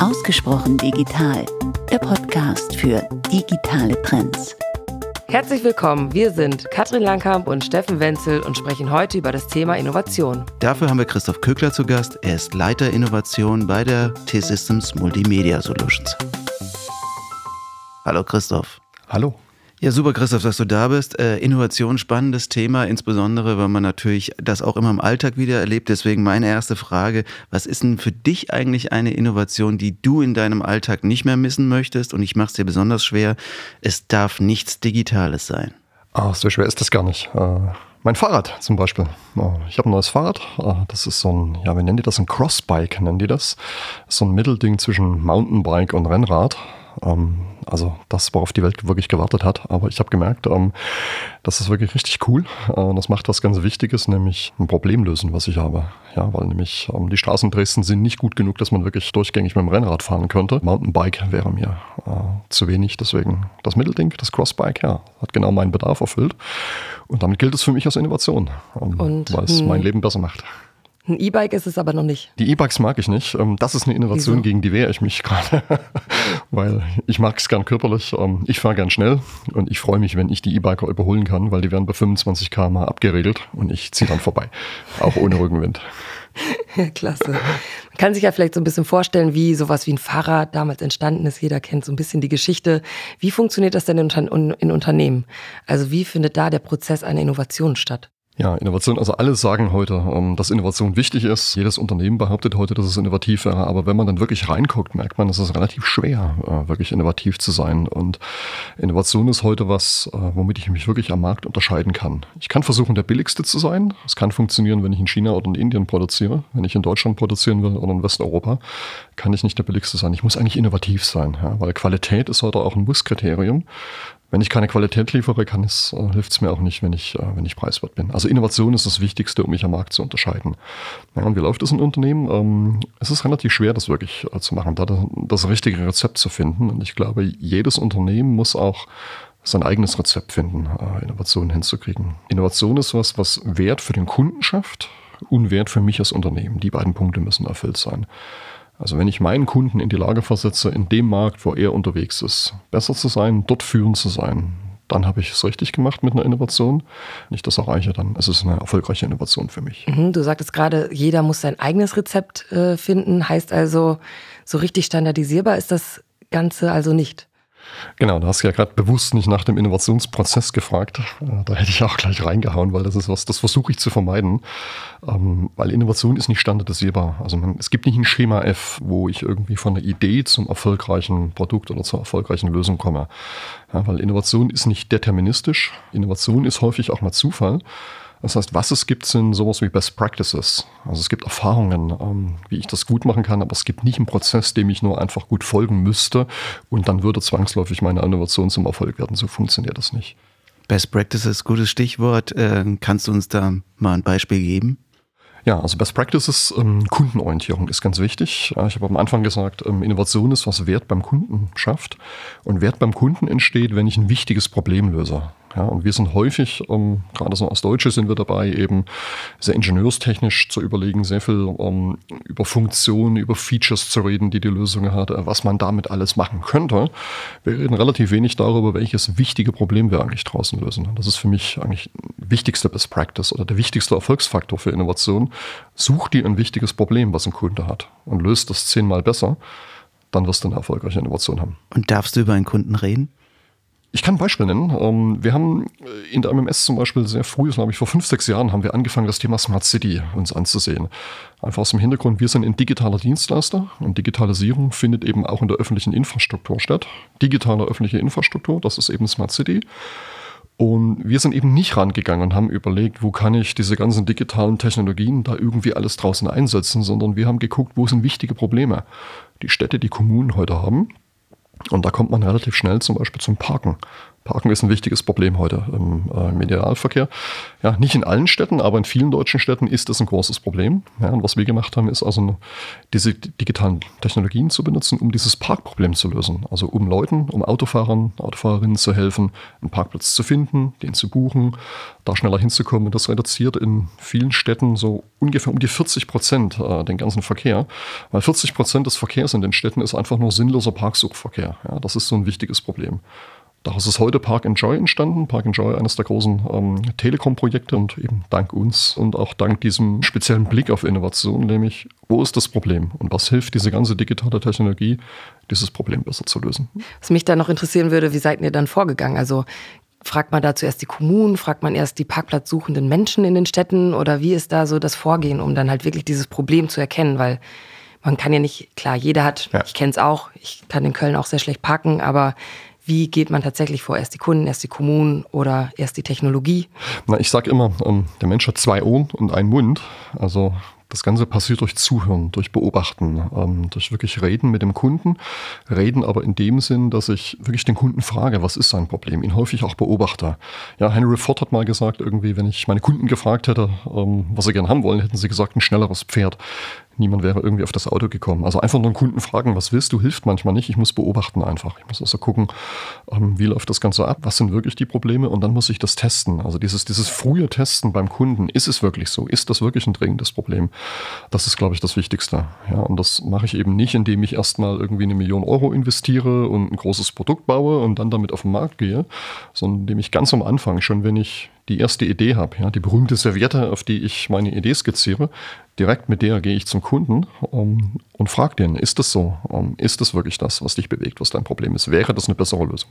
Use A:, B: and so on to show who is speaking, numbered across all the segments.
A: Ausgesprochen digital, der Podcast für digitale Trends.
B: Herzlich willkommen, wir sind Katrin Langkamp und Steffen Wenzel und sprechen heute über das Thema Innovation.
C: Dafür haben wir Christoph Kögler zu Gast. Er ist Leiter Innovation bei der T-Systems Multimedia Solutions. Hallo Christoph.
D: Hallo.
C: Ja, super, Christoph, dass du da bist. Äh, Innovation, spannendes Thema, insbesondere, weil man natürlich das auch immer im Alltag wieder erlebt. Deswegen meine erste Frage, was ist denn für dich eigentlich eine Innovation, die du in deinem Alltag nicht mehr missen möchtest? Und ich mache es dir besonders schwer, es darf nichts Digitales sein.
D: Ah, so schwer ist das gar nicht. Äh, mein Fahrrad zum Beispiel. Ich habe ein neues Fahrrad. Äh, das ist so ein, ja, wie nennen die das? Ein Crossbike nennen die das. So ein Mittelding zwischen Mountainbike und Rennrad. Ähm, also das, worauf die Welt wirklich gewartet hat. Aber ich habe gemerkt, ähm, das ist wirklich richtig cool. Äh, das macht was ganz Wichtiges, nämlich ein Problem lösen, was ich habe. Ja, weil nämlich ähm, die Straßen in Dresden sind nicht gut genug, dass man wirklich durchgängig mit dem Rennrad fahren könnte. Mountainbike wäre mir äh, zu wenig. Deswegen das Mittelding, das Crossbike, ja, hat genau meinen Bedarf erfüllt. Und damit gilt es für mich als Innovation, ähm, weil es mein Leben besser macht.
B: Ein E-Bike ist es aber noch nicht.
D: Die E-Bikes mag ich nicht. Ähm, das ist eine Innovation, Wieso? gegen die wehre ich mich gerade. weil ich mag es gern körperlich. Ähm, ich fahre gern schnell und ich freue mich, wenn ich die E-Biker überholen kann, weil die werden bei 25 km abgeregelt und ich ziehe dann vorbei. Auch ohne Rückenwind.
B: Klasse. Man kann sich ja vielleicht so ein bisschen vorstellen, wie sowas wie ein Fahrrad damals entstanden ist. Jeder kennt so ein bisschen die Geschichte. Wie funktioniert das denn in Unternehmen? Also wie findet da der Prozess einer Innovation statt?
D: Ja, Innovation, also alle sagen heute, ähm, dass Innovation wichtig ist. Jedes Unternehmen behauptet heute, dass es innovativ wäre. Aber wenn man dann wirklich reinguckt, merkt man, es ist relativ schwer, äh, wirklich innovativ zu sein. Und Innovation ist heute was, äh, womit ich mich wirklich am Markt unterscheiden kann. Ich kann versuchen, der billigste zu sein. Es kann funktionieren, wenn ich in China oder in Indien produziere. Wenn ich in Deutschland produzieren will oder in Westeuropa, kann ich nicht der billigste sein. Ich muss eigentlich innovativ sein, weil Qualität ist heute auch ein Musskriterium wenn ich keine Qualität liefere, kann es, äh, hilft es mir auch nicht, wenn ich, äh, wenn ich preiswert bin. Also Innovation ist das Wichtigste, um mich am Markt zu unterscheiden. Ja, und wie läuft das in Unternehmen? Ähm, es ist relativ schwer, das wirklich äh, zu machen, da das, das richtige Rezept zu finden. Und ich glaube, jedes Unternehmen muss auch sein eigenes Rezept finden, äh, Innovationen hinzukriegen. Innovation ist was, was Wert für den Kunden schafft und Wert für mich als Unternehmen. Die beiden Punkte müssen erfüllt sein. Also wenn ich meinen Kunden in die Lage versetze, in dem Markt, wo er unterwegs ist, besser zu sein, dort führend zu sein, dann habe ich es richtig gemacht mit einer Innovation. Wenn ich das erreiche, dann ist es eine erfolgreiche Innovation für mich.
B: Mhm, du sagtest gerade, jeder muss sein eigenes Rezept äh, finden. Heißt also, so richtig standardisierbar ist das Ganze also nicht.
D: Genau, da hast du ja gerade bewusst nicht nach dem Innovationsprozess gefragt. Äh, da hätte ich auch gleich reingehauen, weil das ist was, das versuche ich zu vermeiden. Ähm, weil Innovation ist nicht standardisierbar. Also man, es gibt nicht ein Schema F, wo ich irgendwie von der Idee zum erfolgreichen Produkt oder zur erfolgreichen Lösung komme. Ja, weil Innovation ist nicht deterministisch. Innovation ist häufig auch mal Zufall. Das heißt, was es gibt, sind sowas wie Best Practices. Also es gibt Erfahrungen, ähm, wie ich das gut machen kann, aber es gibt nicht einen Prozess, dem ich nur einfach gut folgen müsste und dann würde zwangsläufig meine Innovation zum Erfolg werden. So funktioniert das nicht.
C: Best Practices, gutes Stichwort. Äh, kannst du uns da mal ein Beispiel geben?
D: Ja, also Best Practices, ähm, Kundenorientierung ist ganz wichtig. Ich habe am Anfang gesagt, ähm, Innovation ist, was Wert beim Kunden schafft. Und Wert beim Kunden entsteht, wenn ich ein wichtiges Problem löse. Ja, und wir sind häufig, ähm, gerade so als Deutsche sind wir dabei, eben sehr ingenieurstechnisch zu überlegen, sehr viel ähm, über Funktionen, über Features zu reden, die die Lösung hat, äh, was man damit alles machen könnte. Wir reden relativ wenig darüber, welches wichtige Problem wir eigentlich draußen lösen. Das ist für mich eigentlich wichtigste Best Practice oder der wichtigste Erfolgsfaktor für Innovation. Such dir ein wichtiges Problem, was ein Kunde hat und löst das zehnmal besser. Dann wirst du eine erfolgreiche Innovation haben.
C: Und darfst du über einen Kunden reden?
D: Ich kann ein Beispiel nennen. Ähm, wir haben äh, in der MMS zum Beispiel sehr früh, glaube ich, vor fünf, sechs Jahren haben wir angefangen, das Thema Smart City uns anzusehen. Einfach aus dem Hintergrund, wir sind ein digitaler Dienstleister und Digitalisierung findet eben auch in der öffentlichen Infrastruktur statt. Digitale öffentliche Infrastruktur, das ist eben Smart City. Und wir sind eben nicht rangegangen und haben überlegt, wo kann ich diese ganzen digitalen Technologien da irgendwie alles draußen einsetzen, sondern wir haben geguckt, wo sind wichtige Probleme, die Städte, die Kommunen heute haben und da kommt man relativ schnell zum Beispiel zum Parken. Parken ist ein wichtiges Problem heute im äh, Medialverkehr. Ja, nicht in allen Städten, aber in vielen deutschen Städten ist das ein großes Problem. Ja, und was wir gemacht haben, ist also diese digitalen Technologien zu benutzen, um dieses Parkproblem zu lösen. Also um Leuten, um Autofahrern, Autofahrerinnen zu helfen, einen Parkplatz zu finden, den zu buchen, da schneller hinzukommen. Und das reduziert in vielen Städten so ungefähr um die 40 Prozent äh, den ganzen Verkehr. Weil 40 Prozent des Verkehrs in den Städten ist einfach nur sinnloser Parksuchverkehr. Ja, das ist so ein wichtiges Problem. Daraus ist heute Park Enjoy entstanden. Park Enjoy, eines der großen ähm, Telekom-Projekte und eben dank uns und auch dank diesem speziellen Blick auf Innovation, nämlich wo ist das Problem und was hilft diese ganze digitale Technologie, dieses Problem besser zu lösen.
B: Was mich da noch interessieren würde, wie seid ihr dann vorgegangen? Also fragt man da zuerst die Kommunen, fragt man erst die parkplatzsuchenden Menschen in den Städten oder wie ist da so das Vorgehen, um dann halt wirklich dieses Problem zu erkennen? Weil man kann ja nicht, klar, jeder hat, ja. ich kenne es auch, ich kann in Köln auch sehr schlecht parken, aber wie geht man tatsächlich vor? Erst die Kunden, erst die Kommunen oder erst die Technologie?
D: Na, ich sage immer, ähm, der Mensch hat zwei Ohren und einen Mund. Also das Ganze passiert durch Zuhören, durch Beobachten, ähm, durch wirklich Reden mit dem Kunden. Reden aber in dem Sinn, dass ich wirklich den Kunden frage, was ist sein Problem? Ihn häufig auch beobachte. Ja, Henry Ford hat mal gesagt, irgendwie, wenn ich meine Kunden gefragt hätte, ähm, was sie gerne haben wollen, hätten sie gesagt, ein schnelleres Pferd niemand wäre irgendwie auf das Auto gekommen. Also einfach nur einen Kunden fragen, was willst du, hilft manchmal nicht. Ich muss beobachten einfach. Ich muss also gucken, ähm, wie läuft das Ganze ab, was sind wirklich die Probleme und dann muss ich das testen. Also dieses, dieses frühe Testen beim Kunden, ist es wirklich so? Ist das wirklich ein dringendes Problem? Das ist, glaube ich, das Wichtigste. Ja, und das mache ich eben nicht, indem ich erstmal irgendwie eine Million Euro investiere und ein großes Produkt baue und dann damit auf den Markt gehe, sondern indem ich ganz am Anfang, schon wenn ich die erste Idee habe, ja, die berühmte Serviette, auf die ich meine Idee skizziere, direkt mit der gehe ich zum Kunden um, und frage den, ist das so? Um, ist das wirklich das, was dich bewegt, was dein Problem ist? Wäre das eine bessere Lösung?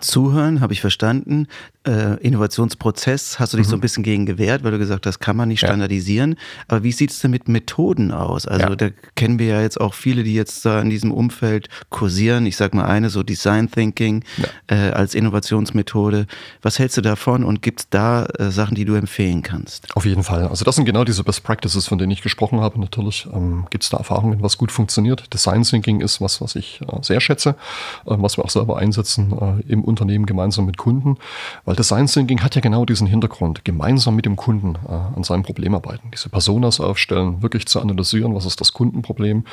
C: Zuhören, habe ich verstanden. Äh, Innovationsprozess hast du dich mhm. so ein bisschen gegen gewehrt, weil du gesagt hast, kann man nicht standardisieren. Ja. Aber wie sieht es denn mit Methoden aus? Also ja. da kennen wir ja jetzt auch viele, die jetzt da in diesem Umfeld kursieren. Ich sage mal eine, so Design Thinking ja. äh, als Innovationsmethode. Was hältst du davon und gibt es da äh, Sachen, die du empfehlen kannst?
D: Auf jeden Fall. Also das sind genau diese Best Practices, von denen ich gesprochen habe. Natürlich ähm, gibt es da Erfahrungen, was gut funktioniert. Design Thinking ist was, was ich äh, sehr schätze, äh, was wir auch selber einsetzen äh, im Unternehmen gemeinsam mit Kunden. Weil Design Thinking hat ja genau diesen Hintergrund. Gemeinsam mit dem Kunden äh, an seinem Problem arbeiten. Diese Personas aufstellen, wirklich zu analysieren, was ist das Kundenproblem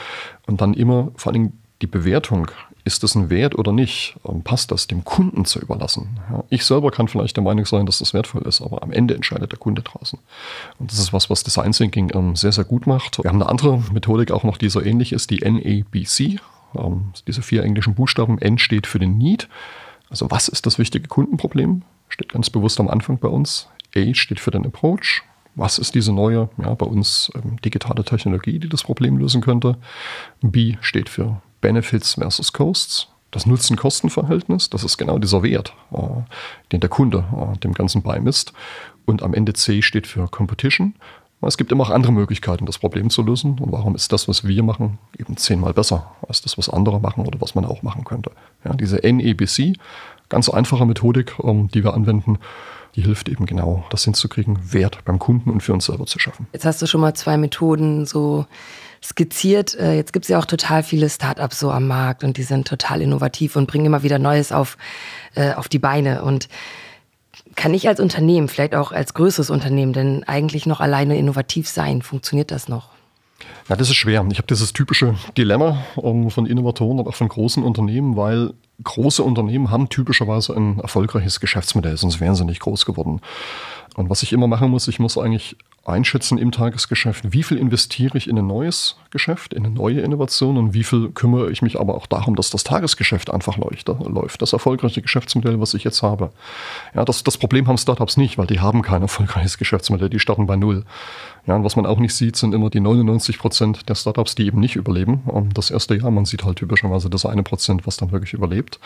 D: und dann immer vor allem die Bewertung ist das ein Wert oder nicht? Ähm, passt das dem Kunden zu überlassen? Ich selber kann vielleicht der Meinung sein, dass das wertvoll ist, aber am Ende entscheidet der Kunde draußen. Und das ist was, was Design Thinking ähm, sehr, sehr gut macht. Wir haben eine andere Methodik auch noch, die so ähnlich ist, die NABC. Ähm, diese vier englischen Buchstaben. N steht für den Need. Also was ist das wichtige Kundenproblem? Steht ganz bewusst am Anfang bei uns. A steht für den Approach. Was ist diese neue, ja, bei uns ähm, digitale Technologie, die das Problem lösen könnte? B steht für Benefits versus Costs. Das Nutzen-Kosten-Verhältnis, das ist genau dieser Wert, äh, den der Kunde äh, dem Ganzen beimisst. Und am Ende C steht für Competition. Es gibt immer auch andere Möglichkeiten, das Problem zu lösen. Und warum ist das, was wir machen, eben zehnmal besser als das, was andere machen oder was man auch machen könnte? Ja, diese NEBC, ganz einfache Methodik, ähm, die wir anwenden, die hilft eben genau, das hinzukriegen, Wert beim Kunden und für uns selber zu schaffen.
B: Jetzt hast du schon mal zwei Methoden so skizziert. Äh, jetzt gibt es ja auch total viele Startups so am Markt und die sind total innovativ und bringen immer wieder Neues auf, äh, auf die Beine. Und kann ich als Unternehmen, vielleicht auch als größeres Unternehmen, denn eigentlich noch alleine innovativ sein? Funktioniert das noch?
D: Ja, das ist schwer. Ich habe dieses typische Dilemma ähm, von Innovatoren, aber auch von großen Unternehmen, weil große Unternehmen haben typischerweise ein erfolgreiches Geschäftsmodell, sonst wären sie nicht groß geworden. Und was ich immer machen muss, ich muss eigentlich einschätzen im Tagesgeschäft, wie viel investiere ich in ein neues Geschäft, in eine neue Innovation und wie viel kümmere ich mich aber auch darum, dass das Tagesgeschäft einfach läuft, das erfolgreiche Geschäftsmodell, was ich jetzt habe. Ja, das, das Problem haben Startups nicht, weil die haben kein erfolgreiches Geschäftsmodell, die starten bei Null. Ja, und was man auch nicht sieht, sind immer die 99 Prozent der Startups, die eben nicht überleben. Das erste Jahr, man sieht halt typischerweise das eine Prozent, was dann wirklich überlebt.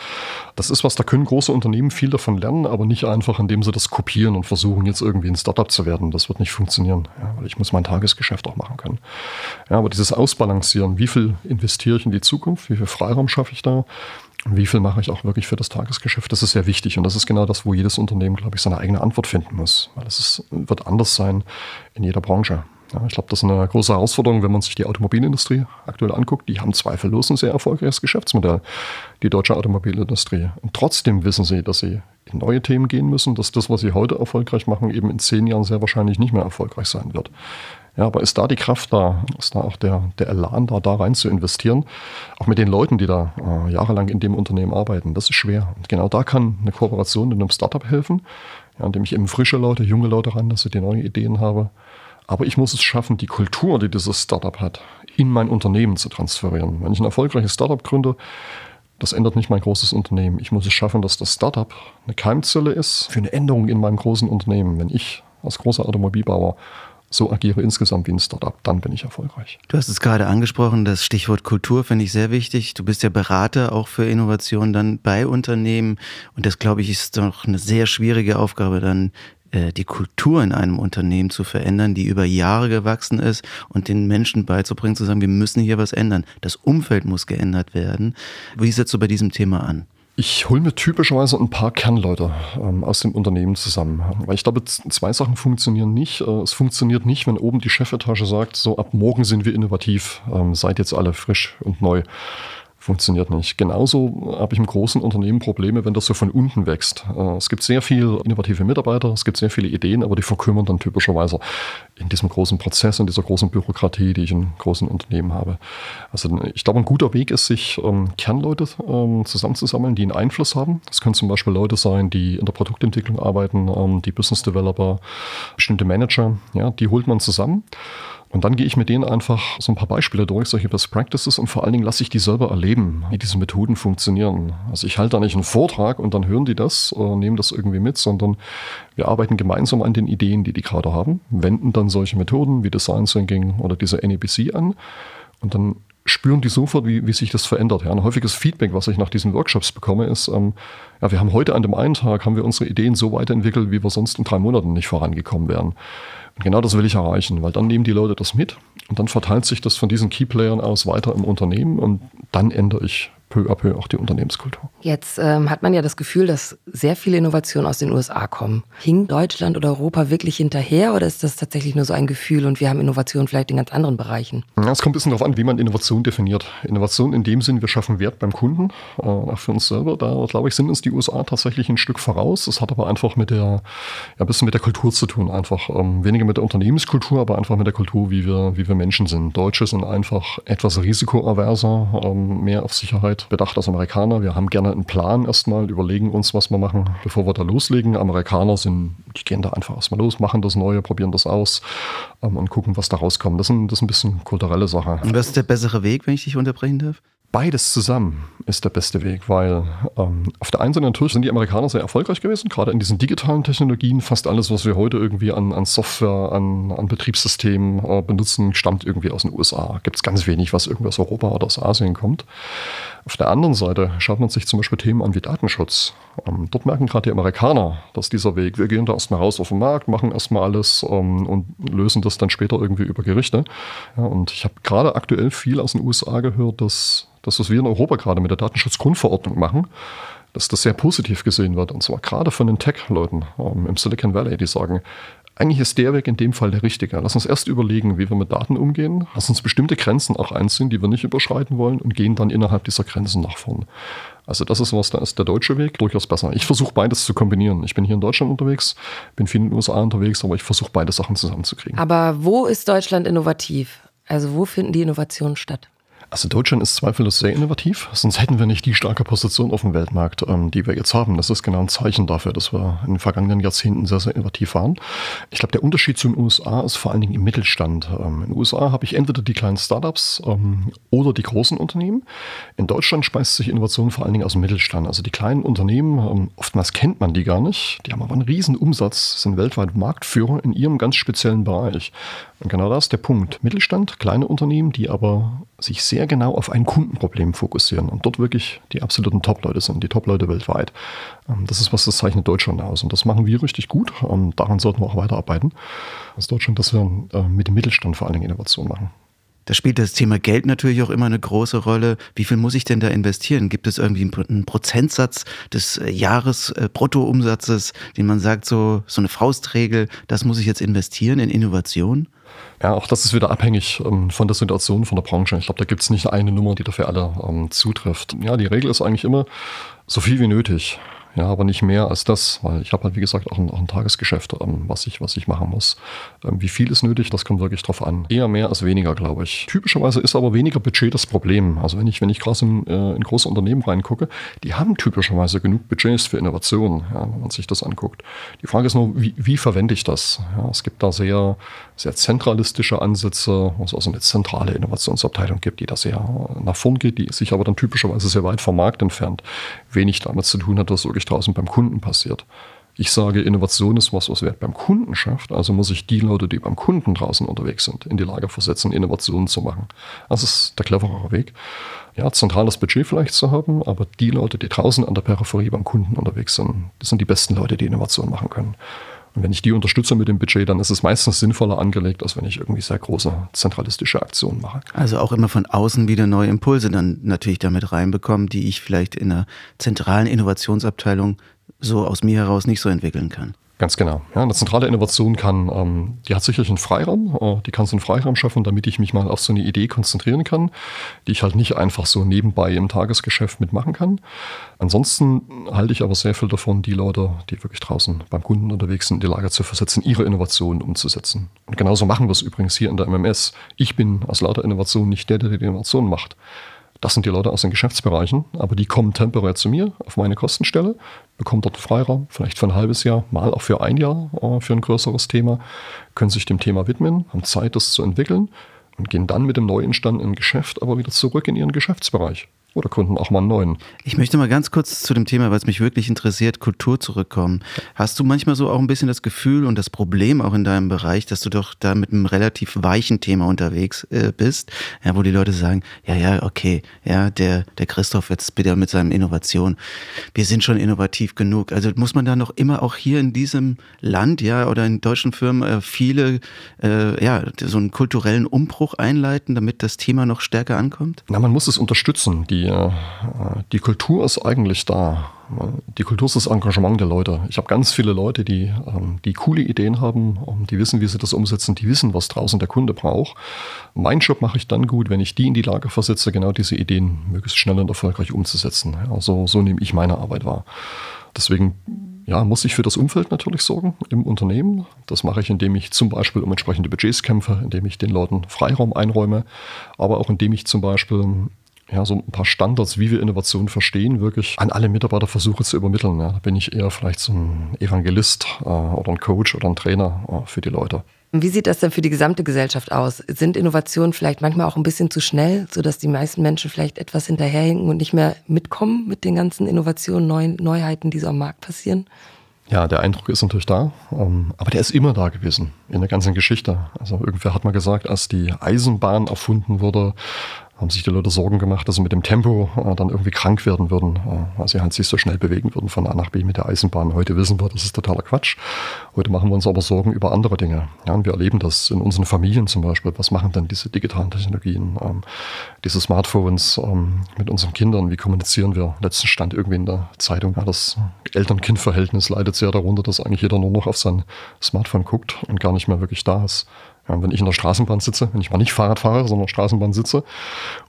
D: Das ist was, da können große Unternehmen viel davon lernen, aber nicht einfach, indem sie das kopieren und versuchen, jetzt irgendwie ein Startup zu werden. Das wird nicht funktionieren, ja, weil ich muss mein Tagesgeschäft auch machen können. Ja, aber dieses Ausbalancieren, wie viel investiere ich in die Zukunft, wie viel Freiraum schaffe ich da, wie viel mache ich auch wirklich für das Tagesgeschäft? Das ist sehr wichtig und das ist genau das, wo jedes Unternehmen, glaube ich, seine eigene Antwort finden muss. Weil es wird anders sein in jeder Branche. Ja, ich glaube, das ist eine große Herausforderung, wenn man sich die Automobilindustrie aktuell anguckt. Die haben zweifellos ein sehr erfolgreiches Geschäftsmodell, die deutsche Automobilindustrie. Und trotzdem wissen sie, dass sie in neue Themen gehen müssen, dass das, was sie heute erfolgreich machen, eben in zehn Jahren sehr wahrscheinlich nicht mehr erfolgreich sein wird. Ja, aber ist da die Kraft da, ist da auch der, der Elan da, da rein zu investieren? Auch mit den Leuten, die da äh, jahrelang in dem Unternehmen arbeiten, das ist schwer. Und genau da kann eine Kooperation in einem Startup helfen, ja, indem ich eben frische Leute, junge Leute ranlasse, die neue Ideen habe. Aber ich muss es schaffen, die Kultur, die dieses Startup hat, in mein Unternehmen zu transferieren. Wenn ich ein erfolgreiches Startup gründe, das ändert nicht mein großes Unternehmen. Ich muss es schaffen, dass das Startup eine Keimzelle ist für eine Änderung in meinem großen Unternehmen. Wenn ich als großer Automobilbauer so agiere insgesamt wie ein Startup, dann bin ich erfolgreich.
C: Du hast es gerade angesprochen, das Stichwort Kultur finde ich sehr wichtig. Du bist ja Berater auch für Innovation dann bei Unternehmen und das glaube ich ist doch eine sehr schwierige Aufgabe dann die Kultur in einem Unternehmen zu verändern, die über Jahre gewachsen ist und den Menschen beizubringen, zu sagen, wir müssen hier was ändern. Das Umfeld muss geändert werden. Wie setzt du bei diesem Thema an?
D: Ich hole mir typischerweise ein paar Kernleute ähm, aus dem Unternehmen zusammen. Weil ich glaube, zwei Sachen funktionieren nicht. Äh, es funktioniert nicht, wenn oben die Chefetage sagt, so ab morgen sind wir innovativ, ähm, seid jetzt alle frisch und neu funktioniert nicht. Genauso habe ich im großen Unternehmen Probleme, wenn das so von unten wächst. Äh, es gibt sehr viele innovative Mitarbeiter, es gibt sehr viele Ideen, aber die verkümmern dann typischerweise in diesem großen Prozess, in dieser großen Bürokratie, die ich in großen Unternehmen habe. Also ich glaube, ein guter Weg ist, sich ähm, Kernleute ähm, zusammenzusammeln, die einen Einfluss haben. Das können zum Beispiel Leute sein, die in der Produktentwicklung arbeiten, ähm, die Business Developer, bestimmte Manager, ja, die holt man zusammen. Und dann gehe ich mit denen einfach so ein paar Beispiele durch, solche Best Practices und vor allen Dingen lasse ich die selber erleben, wie diese Methoden funktionieren. Also ich halte da nicht einen Vortrag und dann hören die das, äh, nehmen das irgendwie mit, sondern wir arbeiten gemeinsam an den Ideen, die die gerade haben, wenden dann solche Methoden wie Design Thinking oder diese NEBC an und dann spüren die sofort, wie, wie sich das verändert. Ja, ein häufiges Feedback, was ich nach diesen Workshops bekomme, ist, ähm, ja, wir haben heute an dem einen Tag, haben wir unsere Ideen so weiterentwickelt, wie wir sonst in drei Monaten nicht vorangekommen wären. Genau das will ich erreichen, weil dann nehmen die Leute das mit und dann verteilt sich das von diesen Keyplayern aus weiter im Unternehmen und dann ändere ich peu à peu auch die Unternehmenskultur.
B: Jetzt ähm, hat man ja das Gefühl, dass sehr viele Innovationen aus den USA kommen. Hing Deutschland oder Europa wirklich hinterher oder ist das tatsächlich nur so ein Gefühl und wir haben Innovationen vielleicht in ganz anderen Bereichen?
D: Ja, es kommt ein bisschen darauf an, wie man Innovation definiert. Innovation in dem Sinn, wir schaffen Wert beim Kunden, äh, auch für uns selber. Da, glaube ich, sind uns die USA tatsächlich ein Stück voraus. Das hat aber einfach mit der, ja, ein bisschen mit der Kultur zu tun. Einfach ähm, weniger mit der Unternehmenskultur, aber einfach mit der Kultur, wie wir, wie wir Menschen sind. Deutsche sind einfach etwas risikoaverser, ähm, mehr auf Sicherheit bedacht als Amerikaner. Wir haben gerne einen Plan erstmal, überlegen uns, was wir machen, bevor wir da loslegen. Amerikaner sind, die gehen da einfach erstmal los, machen das Neue, probieren das aus ähm, und gucken, was da rauskommt. Das, ist, das ist ein bisschen kulturelle Sache.
C: Und was ist der bessere Weg, wenn ich dich unterbrechen darf?
D: Beides zusammen ist der beste Weg, weil ähm, auf der einen Seite natürlich sind die Amerikaner sehr erfolgreich gewesen, gerade in diesen digitalen Technologien. Fast alles, was wir heute irgendwie an, an Software, an, an Betriebssystemen äh, benutzen, stammt irgendwie aus den USA. Gibt es ganz wenig, was irgendwie aus Europa oder aus Asien kommt. Auf der anderen Seite schaut man sich zum Beispiel Themen an wie Datenschutz. Ähm, dort merken gerade die Amerikaner, dass dieser Weg, wir gehen da erstmal raus auf den Markt, machen erstmal alles ähm, und lösen das dann später irgendwie über Gerichte. Ja, und ich habe gerade aktuell viel aus den USA gehört, dass das, was wir in Europa gerade mit der Datenschutzgrundverordnung machen, dass das sehr positiv gesehen wird. Und zwar gerade von den Tech-Leuten ähm, im Silicon Valley, die sagen, eigentlich ist der Weg in dem Fall der richtige. Lass uns erst überlegen, wie wir mit Daten umgehen. Lass uns bestimmte Grenzen auch einziehen, die wir nicht überschreiten wollen und gehen dann innerhalb dieser Grenzen nach vorn. Also das ist was, da ist der deutsche Weg durchaus besser. Ich versuche beides zu kombinieren. Ich bin hier in Deutschland unterwegs, bin viel in den USA unterwegs, aber ich versuche beide Sachen zusammenzukriegen.
B: Aber wo ist Deutschland innovativ? Also wo finden die Innovationen statt?
D: Also Deutschland ist zweifellos sehr innovativ, sonst hätten wir nicht die starke Position auf dem Weltmarkt, ähm, die wir jetzt haben. Das ist genau ein Zeichen dafür, dass wir in den vergangenen Jahrzehnten sehr, sehr innovativ waren. Ich glaube, der Unterschied zu den USA ist vor allen Dingen im Mittelstand. Ähm, in den USA habe ich entweder die kleinen Startups ähm, oder die großen Unternehmen. In Deutschland speist sich Innovation vor allen Dingen aus dem Mittelstand. Also die kleinen Unternehmen, ähm, oftmals kennt man die gar nicht, die haben aber einen riesen Umsatz, sind weltweit Marktführer in ihrem ganz speziellen Bereich. Und genau das ist der Punkt. Mittelstand, kleine Unternehmen, die aber sich sehr genau auf ein Kundenproblem fokussieren und dort wirklich die absoluten Top-Leute sind, die Top-Leute weltweit. Ähm, das ist, was das zeichnet Deutschland aus. Und das machen wir richtig gut. Und ähm, daran sollten wir auch weiterarbeiten. Als Deutschland, dass wir äh, mit dem Mittelstand vor allen Dingen Innovation machen.
C: Da spielt das Thema Geld natürlich auch immer eine große Rolle. Wie viel muss ich denn da investieren? Gibt es irgendwie einen Prozentsatz des äh, Jahresbruttoumsatzes, äh, den man sagt, so, so eine Faustregel, das muss ich jetzt investieren in Innovation?
D: Ja, auch das ist wieder abhängig ähm, von der Situation, von der Branche. Ich glaube, da gibt es nicht eine Nummer, die dafür alle ähm, zutrifft. Ja, die Regel ist eigentlich immer so viel wie nötig. Ja, aber nicht mehr als das, weil ich habe halt, wie gesagt, auch ein, auch ein Tagesgeschäft, ähm, was, ich, was ich machen muss. Ähm, wie viel ist nötig, das kommt wirklich drauf an. Eher mehr als weniger, glaube ich. Typischerweise ist aber weniger Budget das Problem. Also wenn ich, wenn ich gerade in, äh, in große Unternehmen reingucke, die haben typischerweise genug Budgets für Innovationen, ja, wenn man sich das anguckt. Die Frage ist nur, wie, wie verwende ich das? Ja, es gibt da sehr, sehr zentralistische Ansätze, wo es also eine zentrale Innovationsabteilung gibt, die da sehr nach vorn geht, die sich aber dann typischerweise sehr weit vom Markt entfernt, wenig damit zu tun hat, was wirklich draußen beim Kunden passiert. Ich sage, Innovation ist was, was Wert beim Kunden schafft. Also muss ich die Leute, die beim Kunden draußen unterwegs sind, in die Lage versetzen, Innovationen zu machen. Das ist der cleverere Weg. Ja, zentrales Budget vielleicht zu haben, aber die Leute, die draußen an der Peripherie beim Kunden unterwegs sind, das sind die besten Leute, die Innovation machen können. Und wenn ich die unterstütze mit dem Budget, dann ist es meistens sinnvoller angelegt, als wenn ich irgendwie sehr große zentralistische Aktionen mache.
C: Also auch immer von außen wieder neue Impulse dann natürlich damit reinbekommen, die ich vielleicht in einer zentralen Innovationsabteilung so aus mir heraus nicht so entwickeln kann.
D: Ganz genau. Ja, eine zentrale Innovation kann, ähm, die hat sicherlich einen Freiraum, äh, die kann so einen Freiraum schaffen, damit ich mich mal auf so eine Idee konzentrieren kann, die ich halt nicht einfach so nebenbei im Tagesgeschäft mitmachen kann. Ansonsten halte ich aber sehr viel davon, die Leute, die wirklich draußen beim Kunden unterwegs sind, in die Lage zu versetzen, ihre Innovationen umzusetzen. Und genauso machen wir es übrigens hier in der MMS. Ich bin aus lauter Innovation nicht der, der die Innovation macht. Das sind die Leute aus den Geschäftsbereichen, aber die kommen temporär zu mir auf meine Kostenstelle, bekommen dort Freiraum, vielleicht für ein halbes Jahr, mal auch für ein Jahr äh, für ein größeres Thema, können sich dem Thema widmen, haben Zeit, das zu entwickeln und gehen dann mit dem neu entstandenen Geschäft aber wieder zurück in ihren Geschäftsbereich oder gründen auch mal einen neuen.
C: Ich möchte mal ganz kurz zu dem Thema, weil es mich wirklich interessiert, Kultur zurückkommen. Hast du manchmal so auch ein bisschen das Gefühl und das Problem auch in deinem Bereich, dass du doch da mit einem relativ weichen Thema unterwegs äh, bist, ja, wo die Leute sagen, ja, ja, okay, ja, der, der Christoph jetzt bitte mit seinem Innovation. Wir sind schon innovativ genug. Also muss man da noch immer auch hier in diesem Land, ja, oder in deutschen Firmen äh, viele, äh, ja, so einen kulturellen Umbruch einleiten, damit das Thema noch stärker ankommt?
D: Na, man muss es unterstützen. Die die, die Kultur ist eigentlich da. Die Kultur ist das Engagement der Leute. Ich habe ganz viele Leute, die, ähm, die coole Ideen haben, ähm, die wissen, wie sie das umsetzen, die wissen, was draußen der Kunde braucht. Mein Job mache ich dann gut, wenn ich die in die Lage versetze, genau diese Ideen möglichst schnell und erfolgreich umzusetzen. Also so nehme ich meine Arbeit wahr. Deswegen ja, muss ich für das Umfeld natürlich sorgen im Unternehmen. Das mache ich, indem ich zum Beispiel um entsprechende Budgets kämpfe, indem ich den Leuten Freiraum einräume, aber auch indem ich zum Beispiel ja, so ein paar Standards, wie wir Innovation verstehen, wirklich an alle Mitarbeiter versuche zu übermitteln. Ja, da bin ich eher vielleicht so ein Evangelist äh, oder ein Coach oder ein Trainer äh, für die Leute.
B: Wie sieht das denn für die gesamte Gesellschaft aus? Sind Innovationen vielleicht manchmal auch ein bisschen zu schnell, sodass die meisten Menschen vielleicht etwas hinterherhinken und nicht mehr mitkommen mit den ganzen Innovationen, Neu Neuheiten, die so am Markt passieren?
D: Ja, der Eindruck ist natürlich da, ähm, aber der ist immer da gewesen in der ganzen Geschichte. Also irgendwer hat mal gesagt, als die Eisenbahn erfunden wurde, haben sich die Leute Sorgen gemacht, dass sie mit dem Tempo äh, dann irgendwie krank werden würden, äh, weil sie halt sich so schnell bewegen würden von A nach B mit der Eisenbahn. Heute wissen wir, das ist totaler Quatsch. Heute machen wir uns aber Sorgen über andere Dinge. Ja, und wir erleben das in unseren Familien zum Beispiel. Was machen denn diese digitalen Technologien, ähm, diese Smartphones ähm, mit unseren Kindern? Wie kommunizieren wir? Letzten Stand irgendwie in der Zeitung, ja, das Eltern-Kind-Verhältnis leidet sehr darunter, dass eigentlich jeder nur noch auf sein Smartphone guckt und gar nicht mehr wirklich da ist. Ja, wenn ich in der Straßenbahn sitze, wenn ich mal nicht Fahrrad fahre, sondern Straßenbahn sitze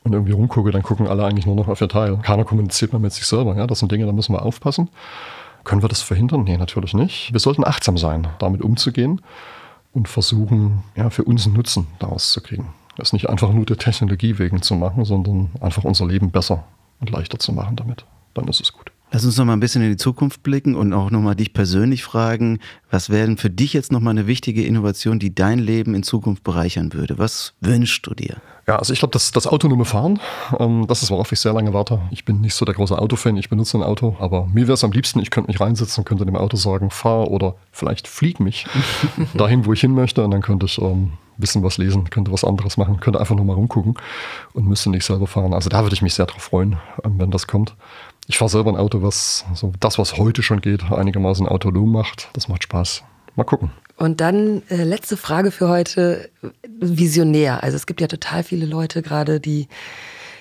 D: und irgendwie rumgucke, dann gucken alle eigentlich nur noch auf ihr Teil. Keiner kommuniziert mehr mit sich selber. Ja, das sind Dinge, da müssen wir aufpassen. Können wir das verhindern? Nee, natürlich nicht. Wir sollten achtsam sein, damit umzugehen und versuchen, ja, für uns einen Nutzen daraus zu kriegen. Das nicht einfach nur der Technologie wegen zu machen, sondern einfach unser Leben besser und leichter zu machen damit. Dann ist es gut.
C: Lass uns noch mal ein bisschen in die Zukunft blicken und auch noch mal dich persönlich fragen, was wäre denn für dich jetzt noch mal eine wichtige Innovation, die dein Leben in Zukunft bereichern würde? Was wünschst du dir?
D: Ja, also ich glaube, das, das autonome Fahren, ähm, das ist, worauf ich sehr lange warte. Ich bin nicht so der große Autofan, ich benutze ein Auto, aber mir wäre es am liebsten, ich könnte mich reinsetzen, könnte dem Auto sagen, fahr oder vielleicht flieg mich dahin, wo ich hin möchte und dann könnte ich ähm, bisschen was lesen, könnte was anderes machen, könnte einfach nur mal rumgucken und müsste nicht selber fahren. Also da würde ich mich sehr drauf freuen, ähm, wenn das kommt. Ich fahre selber ein Auto, was so das, was heute schon geht, einigermaßen autonom macht. Das macht Spaß. Mal gucken.
B: Und dann äh, letzte Frage für heute, Visionär. Also es gibt ja total viele Leute gerade, die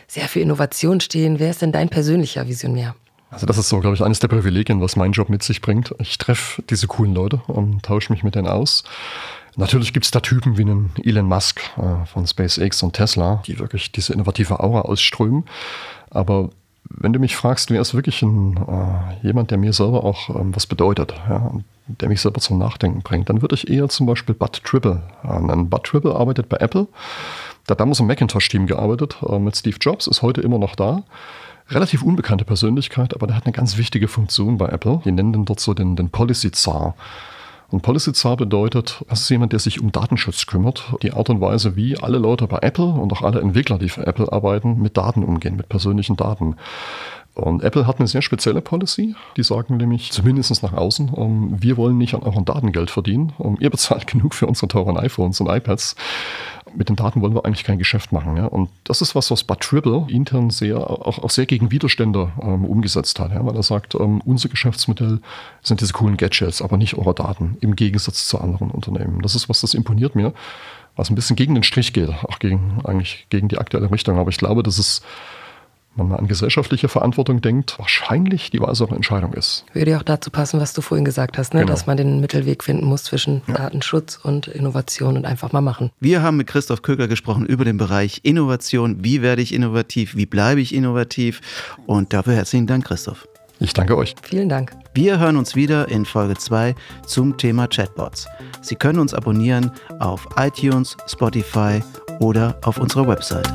B: sehr für Innovation stehen. Wer ist denn dein persönlicher Visionär?
D: Also das ist so, glaube ich, eines der Privilegien, was mein Job mit sich bringt. Ich treffe diese coolen Leute und tausche mich mit denen aus. Natürlich gibt es da Typen wie einen Elon Musk äh, von SpaceX und Tesla, die wirklich diese innovative Aura ausströmen. Aber Wenn du mich fragst, wer ist wirklich ein, äh, jemand, der mir selber auch ähm, was bedeutet, ja, der mich selber zum Nachdenken bringt, dann würde ich eher zum Beispiel Bud Tribble nennen. Bud Tribble arbeitet bei Apple. Der hat damals im Macintosh-Team gearbeitet äh, mit Steve Jobs, ist heute immer noch da. Relativ unbekannte Persönlichkeit, aber der hat eine ganz wichtige Funktion bei Apple. Die nennen den dort so den, den Policy-Zar. Und Policy Czar bedeutet, das ist jemand, der sich um Datenschutz kümmert. Die Art und Weise, wie alle Leute bei Apple und auch alle Entwickler, die für Apple arbeiten, mit Daten umgehen, mit persönlichen Daten. Und Apple hat eine sehr spezielle Policy. Die sagen nämlich, zumindest nach außen, um, ähm, wir wollen nicht an euren Daten Geld verdienen. Um, ihr bezahlt genug für unsere teuren iPhones und iPads. Mit den Daten wollen wir eigentlich kein Geschäft machen. Ja? Und das ist was, was Bud Tribble intern sehr, auch, auch sehr gegen Widerstände ähm, umgesetzt hat. Ja? Weil er sagt, ähm, unser Geschäftsmodell sind diese coolen Gadgets, aber nicht eure Daten, im Gegensatz zu anderen Unternehmen. Das ist was, das imponiert mir, was ein bisschen gegen den Strich geht, auch gegen, eigentlich gegen die aktuelle Richtung. Aber ich glaube, das ist wenn man an gesellschaftliche Verantwortung denkt, wahrscheinlich die weisere Entscheidung ist.
B: Würde ja auch dazu passen, was du vorhin gesagt hast, ne? Genau. dass man den Mittelweg finden muss zwischen ja. Datenschutz und Innovation und einfach mal machen.
C: Wir haben mit Christoph Kögler gesprochen über den Bereich Innovation. Wie werde ich innovativ? Wie bleibe ich innovativ? Und dafür herzlichen Dank, Christoph.
D: Ich danke euch.
B: Vielen Dank.
C: Wir hören uns wieder in Folge 2 zum Thema Chatbots. Sie können uns abonnieren auf iTunes, Spotify oder auf unserer Website.